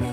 one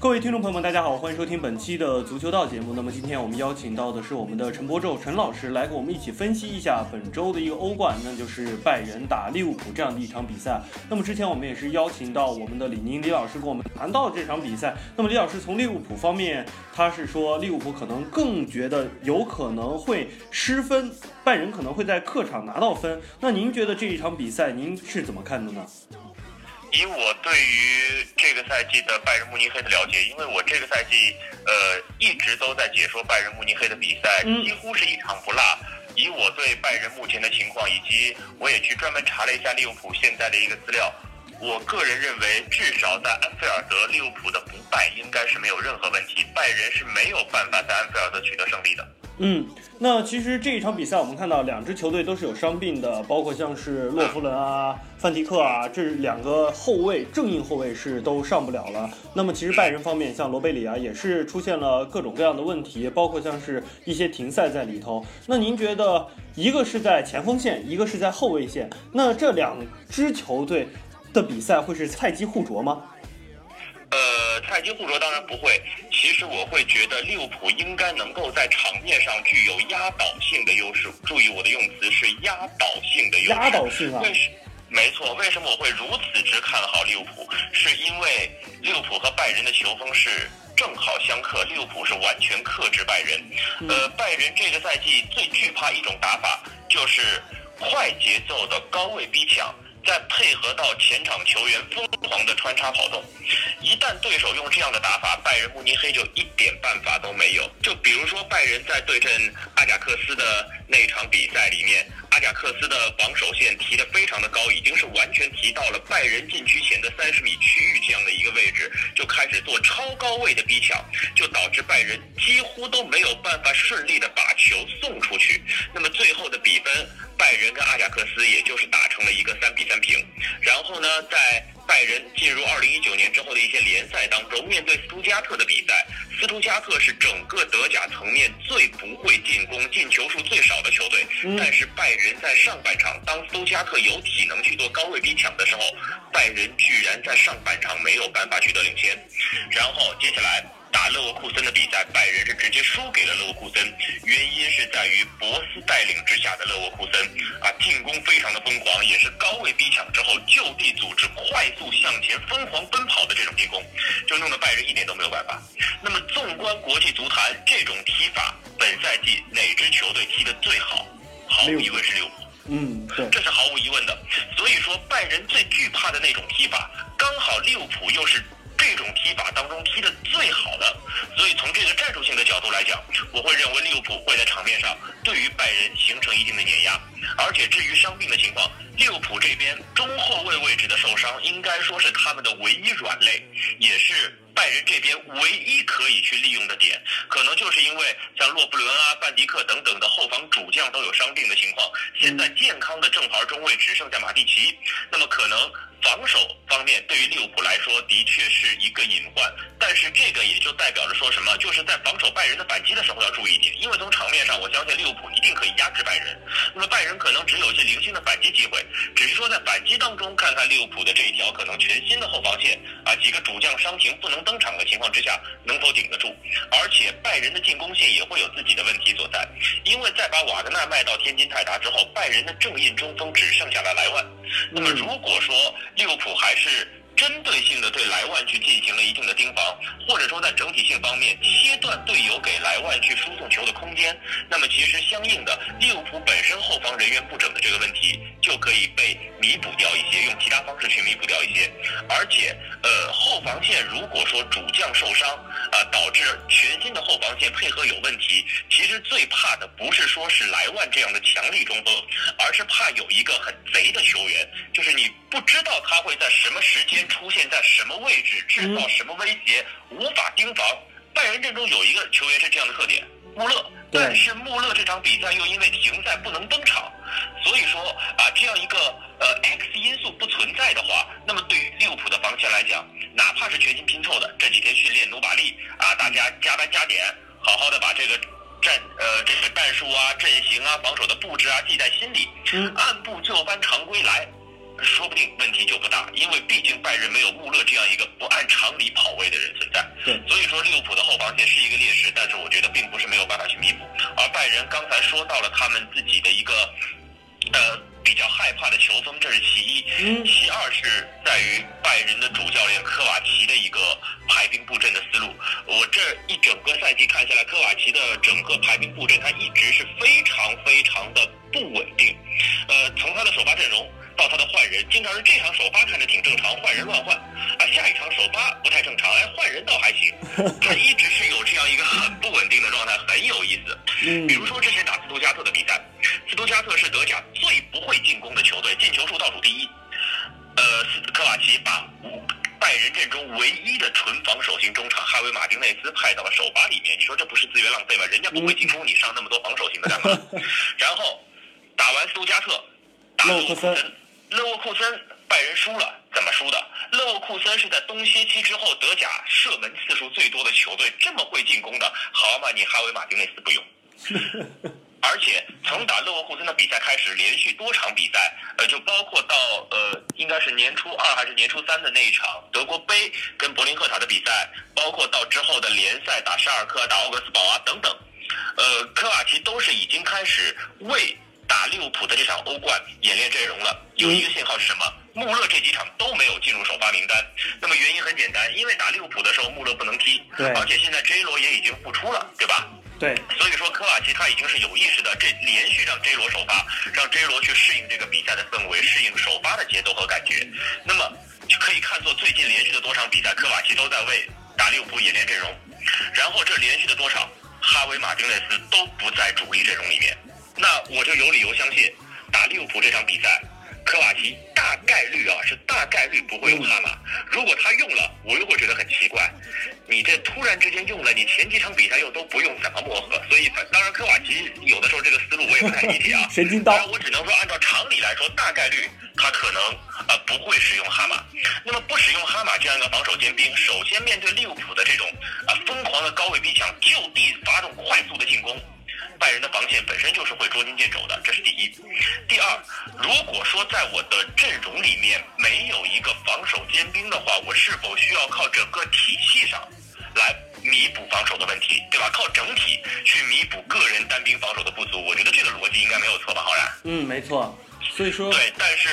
各位听众朋友们，大家好，欢迎收听本期的足球道节目。那么今天我们邀请到的是我们的陈柏宙陈老师，来跟我们一起分析一下本周的一个欧冠，那就是拜仁打利物浦这样的一场比赛。那么之前我们也是邀请到我们的李宁李老师跟我们谈到这场比赛。那么李老师从利物浦方面，他是说利物浦可能更觉得有可能会失分，拜仁可能会在客场拿到分。那您觉得这一场比赛您是怎么看的呢？以我对于这个赛季的拜仁慕尼黑的了解，因为我这个赛季呃一直都在解说拜仁慕尼黑的比赛，几乎是一场不落。以我对拜仁目前的情况，以及我也去专门查了一下利物浦现在的一个资料，我个人认为，至少在安菲尔德，利物浦的不败应该是没有任何问题，拜仁是没有办法在安菲尔德取得胜利的。嗯，那其实这一场比赛，我们看到两支球队都是有伤病的，包括像是洛夫伦啊、范迪克啊，这两个后卫正印后卫是都上不了了。那么其实拜仁方面，像罗贝里啊，也是出现了各种各样的问题，包括像是一些停赛在里头。那您觉得，一个是在前锋线，一个是在后卫线，那这两支球队的比赛会是菜鸡互啄吗？呃，菜鸡互啄当然不会。其实我会觉得利物浦应该能够在场面上具有压倒性的优势。注意我的用词是压倒性的优势。压倒性啊！为什？没错。为什么我会如此之看好利物浦？是因为利物浦和拜仁的球风是正好相克，利物浦是完全克制拜仁。呃，拜仁这个赛季最惧怕一种打法，就是快节奏的高位逼抢。再配合到前场球员疯狂的穿插跑动，一旦对手用这样的打法，拜仁慕尼黑就一点办法都没有。就比如说拜仁在对阵阿贾克斯的那场比赛里面，阿贾克斯的防守线提得非常的高，已经是完全提到了拜仁禁区前的三十米区域这样的一个位置，就开始做超高位的逼抢，就导致拜仁几乎都没有办法顺利的把球送出去。那么最后的比分。拜仁跟阿贾克斯也就是打成了一个三比三平，然后呢，在拜仁进入二零一九年之后的一些联赛当中，面对斯图加特的比赛，斯图加特是整个德甲层面最不会进攻、进球数最少的球队，但是拜仁在上半场当斯图加特有体能去做高位逼抢的时候，拜仁居然在上半场没有办法取得领先，然后接下来。打勒沃库森的比赛，拜仁是直接输给了勒沃库森，原因是在于博斯带领之下的勒沃库森啊，进攻非常的疯狂，也是高位逼抢之后就地组织快速向前疯狂奔跑的这种进攻，就弄得拜仁一点都没有办法。那么纵观国际足坛，这种踢法本赛季哪支球队踢得最好？毫无疑问是利物浦。嗯，对，这是毫无疑问的。所以说，拜仁最惧怕的那种踢法，刚好利物浦又是。这种踢法当中踢得最好的，所以从这个战术性的角度来讲，我会认为利物浦会在场面上对于拜仁形成一定的碾压。而且至于伤病的情况，利物浦这边中后卫位置的受伤，应该说是他们的唯一软肋，也是拜仁这边唯一可以去利用的点。可能就是因为像洛布伦啊、范迪克等等的后防主将都有伤病的情况，现在健康的正牌中卫只剩下马蒂奇，那么可能。防守方面，对于利物浦来说，的确是一个隐患。但是这个也就代表着说什么？就是在防守拜仁的反击的时候要注意一点，因为从场面上，我相信利物浦一定可以压制拜仁。那么拜仁可能只有一些零星的反击机会，反击当中，看看利物浦的这一条可能全新的后防线啊，几个主将伤停不能登场的情况之下，能否顶得住？而且拜仁的进攻线也会有自己的问题所在，因为在把瓦格纳卖到天津泰达之后，拜仁的正印中锋只剩下了莱万。那么如果说利物浦还是针对性的对莱万去进行了一定的盯防，或者说在整体性方面切断队友给莱万去输送球的空间，那么其实相应的利物浦本身后方人员不整的这个问题就可以被弥补掉一些，用其他方式去弥补掉一些。而且，呃，后防线如果说主将受伤，啊，导致全新的后防线配合有问题。其实最怕的不是说是莱万这样的强力中锋，而是怕有一个很贼的球员，就是你不知道他会在什么时间出现在什么位置，制造什么威胁，无法盯防。拜仁阵中有一个球员是这样的特点，穆勒。但是穆勒这场比赛又因为停赛不能登场，所以说啊，这样一个呃 X 因素不存在的话，那么对于利物浦的防线来讲，哪怕是全新拼凑的，这几天训练努把力啊，大家加班加点，好好的把这个战呃这个战术啊、阵型啊、防守的布置啊记在心里，嗯按部就班常规来。说不定问题就不大，因为毕竟拜仁没有穆勒这样一个不按常理跑位的人存在。对所以说利物浦的后防线是一个劣势，但是我觉得并不是没有办法去弥补。而拜仁刚才说到了他们自己的一个呃比较害怕的球风，这是其一。嗯其二是在于拜仁的主教练科瓦奇的一个排兵布阵的思路。我这一整个赛季看下来，科瓦奇的整个排兵布阵，他一直是非常非常的不稳定。呃，从他的首发阵容到他的换人，经常是这场首发看着挺正常，换人乱换，啊，下一场首发不太正常，哎，换人倒还行。他一直是有这样一个很不稳定的状态，很有意思。嗯比如说之前打斯图加特的比赛，斯图加特是德甲最不会进攻的球队，进球数倒数第一。呃，斯科瓦奇把拜仁阵中唯一的纯防守型中场哈维马丁内斯派到了首发里面，你说这不是资源浪费吗？人家不会进攻，你上那么多防守型的干嘛？然后打完斯图加特，打勒沃库森，勒沃库森拜仁输了，怎么输的？勒沃库森是在冬歇期之后德甲射门次数最多的球队，这么会进攻的，好嘛？你哈维马丁内斯不用。而且从打勒沃库森的比赛开始，连续多场比赛，呃，就包括到呃，应该是年初二还是年初三的那一场德国杯跟柏林赫塔的比赛，包括到之后的联赛打沙尔克、打奥格斯堡啊等等，呃，科瓦奇都是已经开始为打利物浦的这场欧冠演练阵容了。有一个信号是什么？穆勒这几场都没有进入首发名单。那么原因很简单，因为打利物浦的时候穆勒不能踢，对而且现在 J 罗也已经复出了，对吧？对，所以说科瓦奇他已经是有意识的，这连续让 J 罗首发，让 J 罗去适应这个比赛的氛围，适应首发的节奏和感觉。那么就可以看作最近连续的多场比赛，科瓦奇都在为打利物浦演练阵容。然后这连续的多场，哈维马丁内斯都不在主力阵容里面，那我就有理由相信，打利物浦这场比赛，科瓦奇大概率啊是大概率不会用哈马。如果他用了，我又会觉得很奇怪，你这突然之间用了，你前几场比赛又都不用，怎么磨合？所以当然科瓦奇有的时候这个思路我也不太理解啊。神经刀当然我只能说按照常理来说，大概率他可能呃不会使用哈马。那么不使用哈马这样一个防守尖兵，首先面对利物浦的这种啊、疯狂的高位逼抢，就地发动快速的进攻。拜仁的防线本身就是会捉襟见肘的，这是第一。第二，如果说在我的阵容里面没有一个防守尖兵的话，我是否需要靠整个体系上来弥补防守的问题，对吧？靠整体去弥补个人单兵防守的不足，我觉得这个逻辑应该没有错吧，浩然？嗯，没错。所以说，对，但是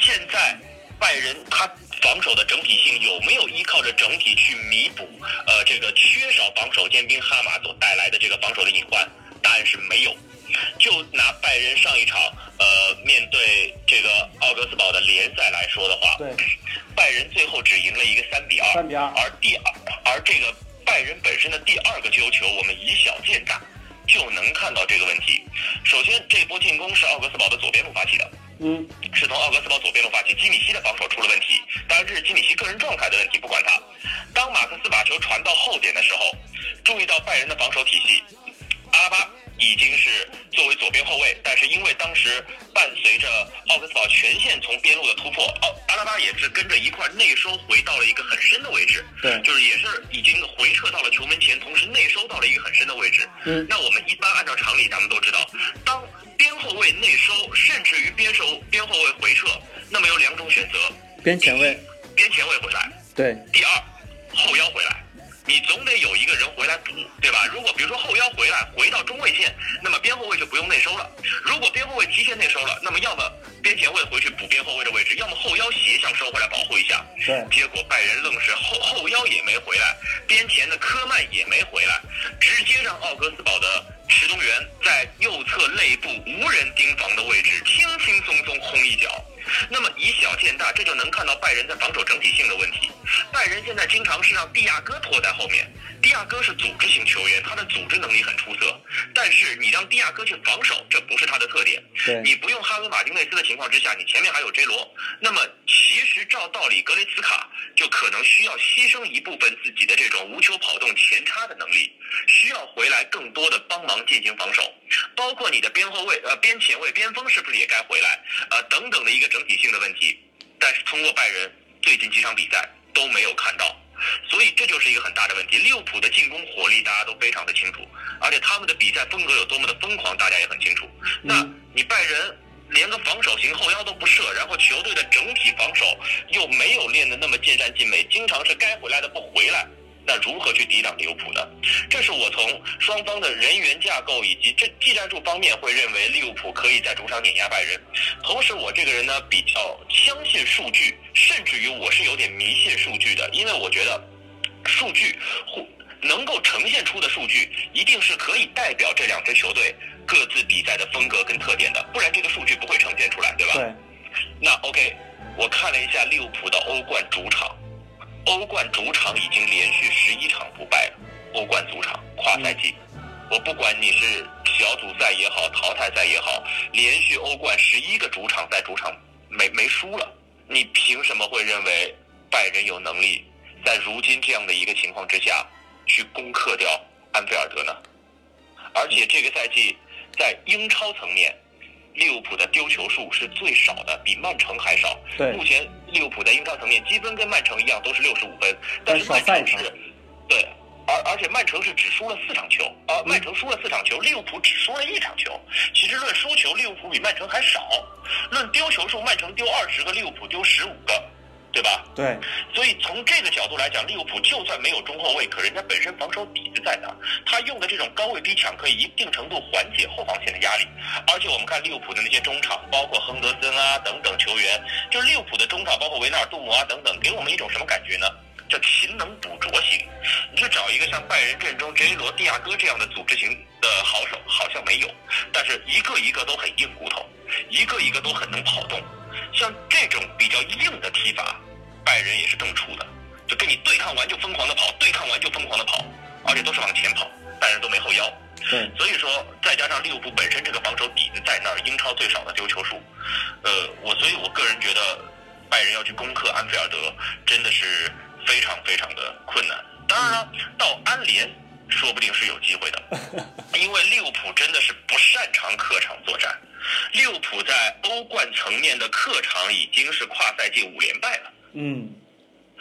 现在拜仁他防守的整体性有没有依靠着整体去弥补呃这个缺少防守尖兵哈马所带来的这个防守的隐患？答案是没有。就拿拜仁上一场呃面对这个奥格斯堡的联赛来说的话，对，拜仁最后只赢了一个三比二，三比二而第二而这个拜仁本身的第二个丢球，我们以小见大。就能看到这个问题。首先，这波进攻是奥格斯堡的左边路发起的，嗯，是从奥格斯堡左边路发起，基米希的防守出了问题，当然这是基米希个人状态的问题，不管他。当马克思把球传到后点的时候，注意到拜仁的防守体系，阿拉巴已经是作为左边后卫，但是因为当时伴随着奥格斯堡全线从边路的突破，奥阿拉巴也是跟着一块内收回到了一个很深的位置，对。就是也是已经回撤到了球门前，同时内收到了一个很深的位置。嗯。那我们一般按照常理，咱们都知道，当边后卫内收，甚至于边收边后卫回撤，那么有两种选择：边前卫，边前卫回来，对，第二后腰回来。你总得有一个人回来补，对吧？如果比如说后腰回来回到中卫线，那么边后卫就不用内收了。如果边后卫提前内收了，那么要么边前卫回去补边后卫的位置，要么后腰斜向收回来保护一下。对结果拜仁愣是后后腰也没回来，边前的科曼也没回来，直接让奥格斯堡的池东元在右侧肋部无人盯防的位置轻轻松松轰一脚。那么以小见大，这就能看到拜仁在防守整体性的问题。拜仁现在经常是让蒂亚戈拖在后面，蒂亚戈是组织型球员，他的组织能力很出色，但是你让蒂亚戈去防守，这不是他的特点。对。你不用哈维马丁内斯的情况之下，你前面还有 J 罗，那么其实照道理，格雷茨卡就可能需要牺牲一部分自己的这种无球跑动前插的能力，需要回来更多的帮忙进行防守，包括你的边后卫、呃边前卫、边锋是不是也该回来，呃等等的一个整体性的问题。但是通过拜仁最近几场比赛都没有看到。所以这就是一个很大的问题。利物浦的进攻火力大家都非常的清楚，而且他们的比赛风格有多么的疯狂，大家也很清楚。那你拜仁连个防守型后腰都不设，然后球队的整体防守又没有练得那么尽善尽美，经常是该回来的不回来。那如何去抵挡利物浦呢？这是我从双方的人员架构以及这技战术方面会认为利物浦可以在主场碾压拜仁。同时，我这个人呢比较相信数据，甚至于我是有点迷信数据的，因为我觉得数据或能够呈现出的数据，一定是可以代表这两支球队各自比赛的风格跟特点的，不然这个数据不会呈现出来，对吧？对，那 OK，我看了一下利物浦的欧冠主场，欧冠主场已经连续十一场不败了。欧冠主场跨赛季，我不管你是小组赛也好，淘汰赛也好，连续欧冠十一个主场在主场没没输了，你凭什么会认为拜仁有能力在如今这样的一个情况之下去攻克掉安菲尔德呢？而且这个赛季在英超层面，利物浦的丢球数是最少的，比曼城还少。对目前利物浦在英超层面积分跟曼城一样，都是六十五分，但是曼城是，对，而而且曼城是只输了四场球，啊，曼城输了四场球，利物浦只输了一场球。其实论输球，利物浦比曼城还少；论丢球数，曼城丢二十个，利物浦丢十五个，对吧？对，所以从这个角度来讲，利物浦就算没有中后卫，可人家本身防守底子在那儿，他用的这种高位逼抢可以一定程度缓解后防线的压力。而且我们看利物浦的那些中场，包括亨德森啊等等球员，就是利物浦的中场，包括维纳尔杜姆啊等等，给我们一种什么感觉呢？叫勤能补拙型。你去找一个像拜仁阵中 J 罗、蒂亚戈这样的组织型的好手，好像没有，但是一个一个都很硬骨头，一个一个都很能跑动。像这种比较硬的踢法，拜仁也是更出的，就跟你对抗完就疯狂的跑，对抗完就疯狂的跑，而且都是往前跑，拜仁都没后腰。对，所以说再加上利物浦本身这个防守底子在那儿，英超最少的丢球数，呃，我所以我个人觉得拜仁要去攻克安菲尔德真的是非常非常的困难。当然了，到安联说不定是有机会的，因为利物浦真的是不擅长客场作战。利物浦在欧冠层面的客场已经是跨赛季五连败了。嗯，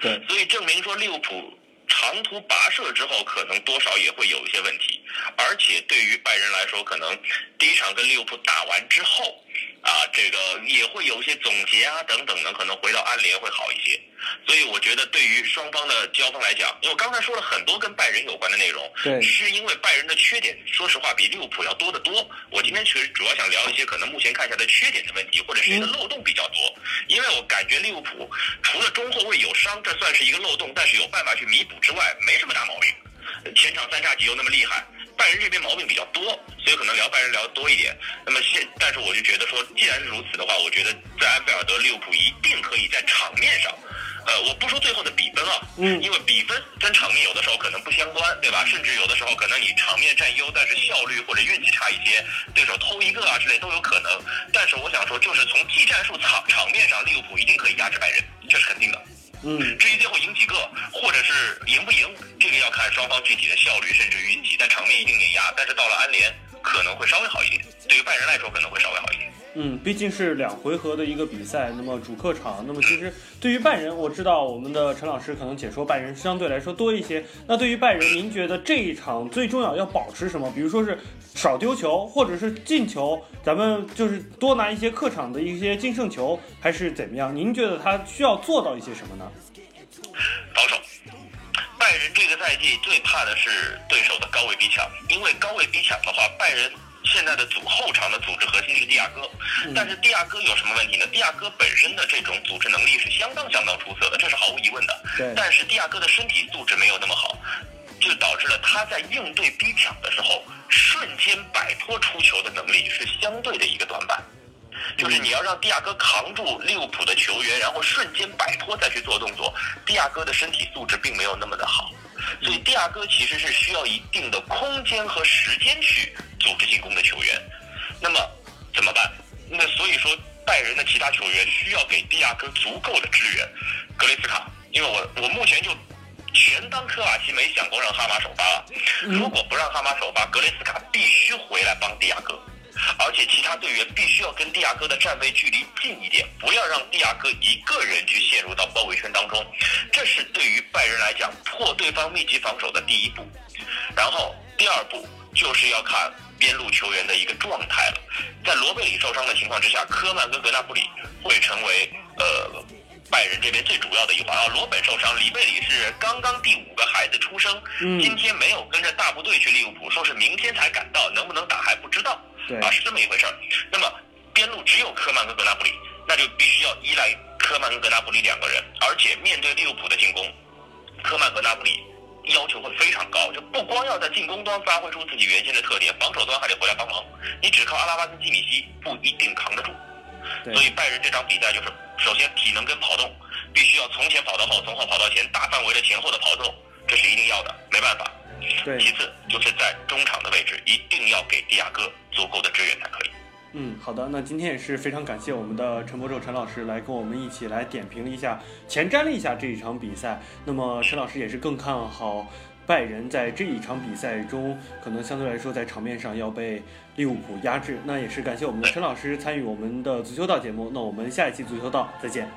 对，所以证明说利物浦长途跋涉之后，可能多少也会有一些问题。而且对于拜仁来说，可能第一场跟利物浦打完之后，啊，这个也会有一些总结啊等等的，可能回到安联会好一些。所以我觉得对于双方的交锋来讲，因为我刚才说了很多跟拜仁有关的内容，对是因为拜仁的缺点，说实话比利物浦要多得多。我今天其实主要想聊一些可能目前看下来的缺点的问题，或者是一个漏洞比较多。因为我感觉利物浦除了中后卫有伤，这算是一个漏洞，但是有办法去弥补之外，没什么大毛病。前场三叉戟又那么厉害，拜仁这边毛病比较多，所以可能聊拜仁聊的多一点。那么现，但是我就觉得说，既然是如此的话，我觉得在安菲尔德，利物浦一定可以在场面上，呃，我不说最后的比分啊，嗯因为比分跟场面有的时候可能不相关，对吧？甚至有的时候可能你场面占优，但是效率或者运气差一些，对手偷一个啊之类都有可能。但是我想说，就是从技战术场场面上，利物浦一定可以压制拜仁，这是肯定的。嗯，至于最后赢几个，或者是赢不赢，这个要看双方具体的效率，甚至运气。但场面一定碾压，但是到了安联可能会稍微好一点，对于拜仁来说可能会稍微好一点。嗯，毕竟是两回合的一个比赛，那么主客场，那么其实对于拜仁，我知道我们的陈老师可能解说拜仁相对来说多一些。那对于拜仁，您觉得这一场最重要要保持什么？比如说是少丢球，或者是进球，咱们就是多拿一些客场的一些净胜球，还是怎么样？您觉得他需要做到一些什么呢？保守。拜仁这个赛季最怕的是对手的高位逼抢，因为高位逼抢的话，拜仁现在的组后场的组织核心是蒂亚戈，但是蒂亚戈有什么问题呢？蒂亚戈本身的这种组织能力是相当相当出色的，这是毫无疑问的。但是蒂亚戈的身体素质没有那么好，就导致了他在应对逼抢的时候，瞬间摆脱出球的能力是相对的一个短板。就是你要让蒂亚戈扛住利物浦的球员，然后瞬间摆脱再去做动作，蒂亚戈的身体素质并没有那么的好。所以蒂亚戈其实是需要一定的空间和时间去组织进攻的球员。那么怎么办？那所以说拜仁的其他球员需要给蒂亚戈足够的支援。格雷斯卡，因为我我目前就全当科瓦奇没想过让哈马首发了。如果不让哈马首发，格雷斯卡必须回来帮蒂亚戈。而且其他队员必须要跟蒂亚戈的站位距离近一点，不要让蒂亚戈一个人去陷入到包围圈当中。这是对于拜仁来讲破对方密集防守的第一步。然后第二步就是要看边路球员的一个状态了。在罗贝里受伤的情况之下，科曼跟格纳布里会成为呃拜仁这边最主要的一环啊。罗本受伤，里贝里是刚刚第五个孩子出生，今天没有跟着大部队去利物浦，说是明天才赶到，能不能打还不知道。啊，是这么一回事儿。那么边路只有科曼跟格纳布里，那就必须要依赖科曼跟格纳布里两个人。而且面对利物浦的进攻，科曼和纳布里要求会非常高，就不光要在进攻端发挥出自己原先的特点，防守端还得回来帮忙。你只靠阿拉巴跟基米希不一定扛得住。所以拜仁这场比赛就是，首先体能跟跑动必须要从前跑到后，从后跑到前，大范围的前后的跑动，这是一定要的，没办法。其次就是在中场的位置，一定要给蒂亚戈足够的支援才可以。嗯，好的，那今天也是非常感谢我们的陈博宙陈老师来跟我们一起来点评了一下、前瞻了一下这一场比赛。那么陈老师也是更看好拜仁在这一场比赛中，可能相对来说在场面上要被利物浦压制。那也是感谢我们的陈老师参与我们的足球道节目。那我们下一期足球道再见。